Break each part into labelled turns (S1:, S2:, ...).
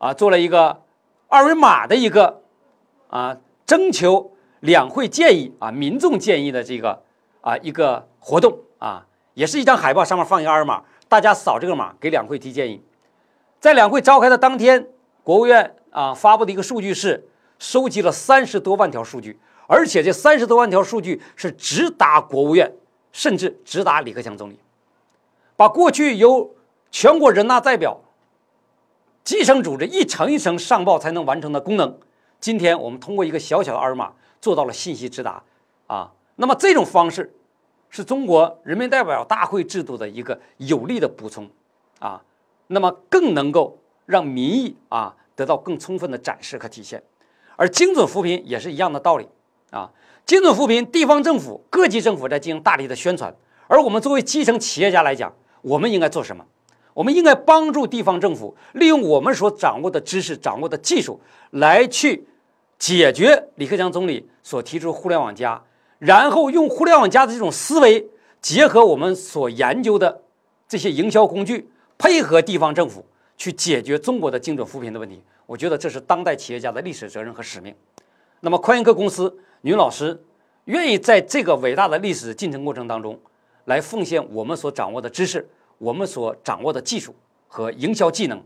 S1: 啊做了一个二维码的一个啊征求两会建议啊民众建议的这个啊一个活动啊，也是一张海报，上面放一个二维码，大家扫这个码给两会提建议。在两会召开的当天，国务院啊发布的一个数据是收集了三十多万条数据，而且这三十多万条数据是直达国务院，甚至直达李克强总理，把过去由全国人大代表基层组织一层一层上报才能完成的功能，今天我们通过一个小小的二维码做到了信息直达啊。那么这种方式是中国人民代表大会制度的一个有力的补充啊。那么更能够让民意啊得到更充分的展示和体现。而精准扶贫也是一样的道理啊。精准扶贫，地方政府、各级政府在进行大力的宣传，而我们作为基层企业家来讲，我们应该做什么？我们应该帮助地方政府利用我们所掌握的知识、掌握的技术，来去解决李克强总理所提出“互联网加”，然后用“互联网加”的这种思维，结合我们所研究的这些营销工具，配合地方政府去解决中国的精准扶贫的问题。我觉得这是当代企业家的历史责任和使命。那么，宽迎各公司女老师愿意在这个伟大的历史进程过程当中，来奉献我们所掌握的知识。我们所掌握的技术和营销技能，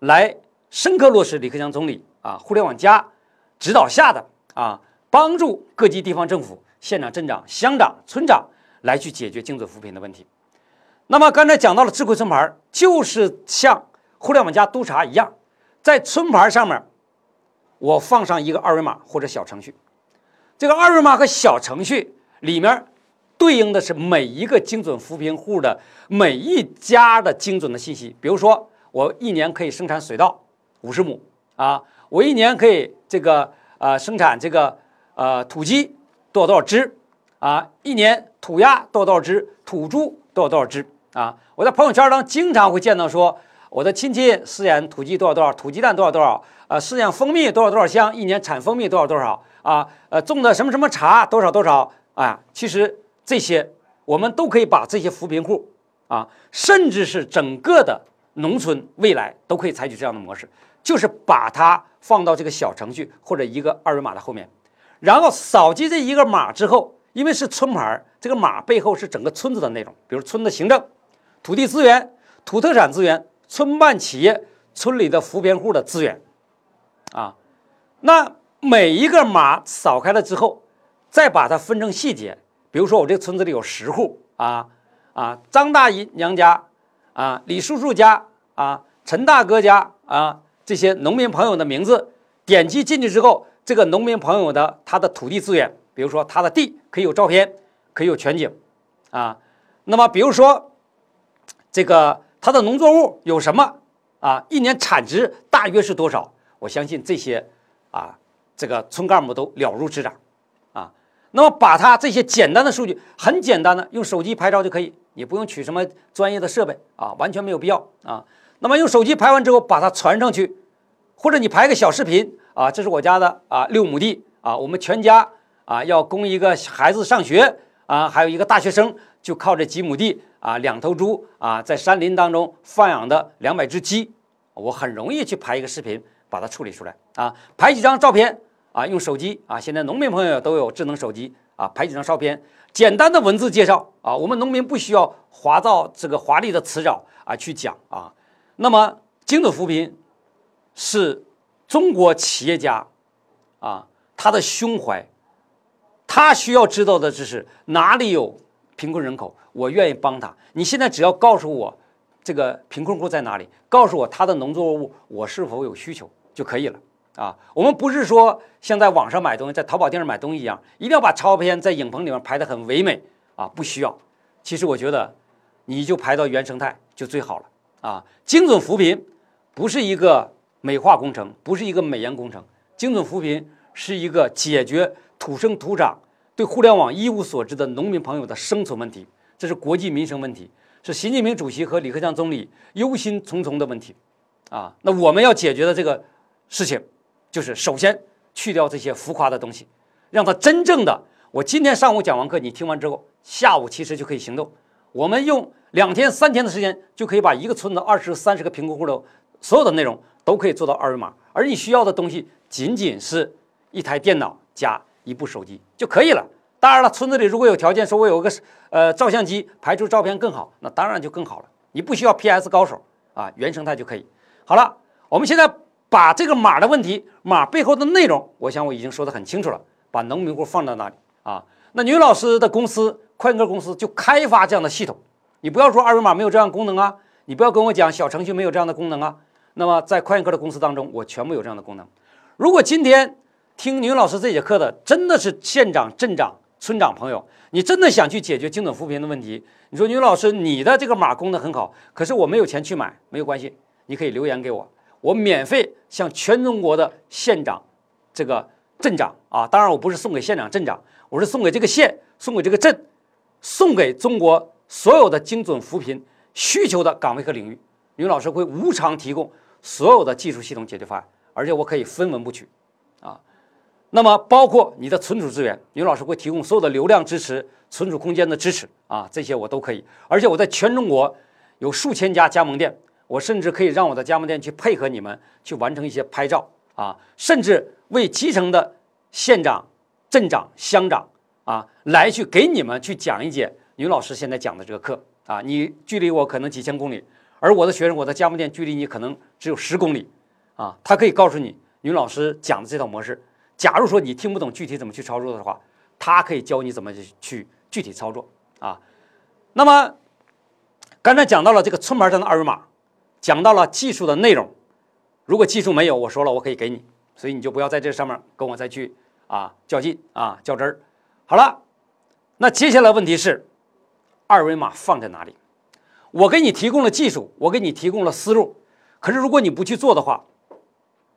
S1: 来深刻落实李克强总理啊“互联网加”指导下的啊，帮助各级地方政府县长、镇长、乡长、村长来去解决精准扶贫的问题。那么刚才讲到了智慧村牌，就是像“互联网加”督查一样，在村牌上面，我放上一个二维码或者小程序，这个二维码和小程序里面。对应的是每一个精准扶贫户的每一家的精准的信息。比如说，我一年可以生产水稻五十亩啊，我一年可以这个呃生产这个呃土鸡多少多少只啊，一年土鸭多少多少只，土猪多少多少只啊。我在朋友圈当中经常会见到说，我的亲戚饲养土鸡多少多少，土鸡蛋多少多少，呃，饲养蜂蜜多少多少箱，一年产蜂蜜多少多少啊，呃，种的什么什么茶多少多少啊，其实。这些我们都可以把这些扶贫户啊，甚至是整个的农村未来都可以采取这样的模式，就是把它放到这个小程序或者一个二维码的后面，然后扫击这一个码之后，因为是村牌，这个码背后是整个村子的内容，比如村的行政、土地资源、土特产资源、村办企业、村里的扶贫户的资源，啊，那每一个码扫开了之后，再把它分成细节。比如说，我这村子里有十户啊啊，张大姨娘家啊，李叔叔家啊，陈大哥家啊，这些农民朋友的名字，点击进去之后，这个农民朋友的他的土地资源，比如说他的地可以有照片，可以有全景啊。那么，比如说这个他的农作物有什么啊？一年产值大约是多少？我相信这些啊，这个村干部都了如指掌。那么把它这些简单的数据，很简单的用手机拍照就可以，你不用取什么专业的设备啊，完全没有必要啊。那么用手机拍完之后，把它传上去，或者你拍个小视频啊，这是我家的啊六亩地啊，我们全家啊要供一个孩子上学啊，还有一个大学生，就靠这几亩地啊，两头猪啊，在山林当中放养的两百只鸡，我很容易去拍一个视频，把它处理出来啊，拍几张照片。啊，用手机啊！现在农民朋友都有智能手机啊，拍几张照片，简单的文字介绍啊。我们农民不需要华造这个华丽的词藻啊去讲啊。那么，精准扶贫是中国企业家啊他的胸怀，他需要知道的就是哪里有贫困人口，我愿意帮他。你现在只要告诉我这个贫困户在哪里，告诉我他的农作物我是否有需求就可以了。啊，我们不是说像在网上买东西，在淘宝店上买东西一样，一定要把照片在影棚里面拍得很唯美啊，不需要。其实我觉得，你就拍到原生态就最好了啊。精准扶贫不是一个美化工程，不是一个美颜工程，精准扶贫是一个解决土生土长、对互联网一无所知的农民朋友的生存问题，这是国计民生问题，是习近平主席和李克强总理忧心忡忡的问题啊。那我们要解决的这个事情。就是首先去掉这些浮夸的东西，让他真正的。我今天上午讲完课，你听完之后，下午其实就可以行动。我们用两天、三天的时间，就可以把一个村子二十三十个贫困户的所有的内容都可以做到二维码，而你需要的东西仅仅是一台电脑加一部手机就可以了。当然了，村子里如果有条件，说我有个呃照相机拍出照片更好，那当然就更好了。你不需要 PS 高手啊，原生态就可以。好了，我们现在把这个码的问题，码背后的内容，我想我已经说得很清楚了。把农民户放到那里啊？那女老师的公司快客公司就开发这样的系统。你不要说二维码没有这样功能啊，你不要跟我讲小程序没有这样的功能啊。那么在快客的公司当中，我全部有这样的功能。如果今天听女老师这节课的真的是县长、镇长、村长朋友，你真的想去解决精准扶贫的问题，你说女老师你的这个码功能很好，可是我没有钱去买，没有关系，你可以留言给我，我免费向全中国的县长、这个镇长啊，当然我不是送给县长、镇长，我是送给这个县、送给这个镇、送给中国所有的精准扶贫需求的岗位和领域，女老师会无偿提供。所有的技术系统解决方案，而且我可以分文不取，啊，那么包括你的存储资源，女老师会提供所有的流量支持、存储空间的支持，啊，这些我都可以。而且我在全中国有数千家加盟店，我甚至可以让我的加盟店去配合你们去完成一些拍照，啊，甚至为基层的县长、镇长、乡长，啊，来去给你们去讲一节女老师现在讲的这个课，啊，你距离我可能几千公里。而我的学生，我的加盟店距离你可能只有十公里，啊，他可以告诉你，女老师讲的这套模式。假如说你听不懂具体怎么去操作的话，他可以教你怎么去去具体操作啊。那么刚才讲到了这个村牌上的二维码，讲到了技术的内容。如果技术没有，我说了我可以给你，所以你就不要在这上面跟我再去啊较劲啊较真儿。好了，那接下来问题是，二维码放在哪里？我给你提供了技术，我给你提供了思路，可是如果你不去做的话，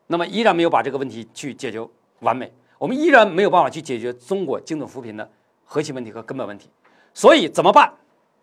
S1: 那么依然没有把这个问题去解决完美，我们依然没有办法去解决中国精准扶贫的核心问题和根本问题。所以怎么办？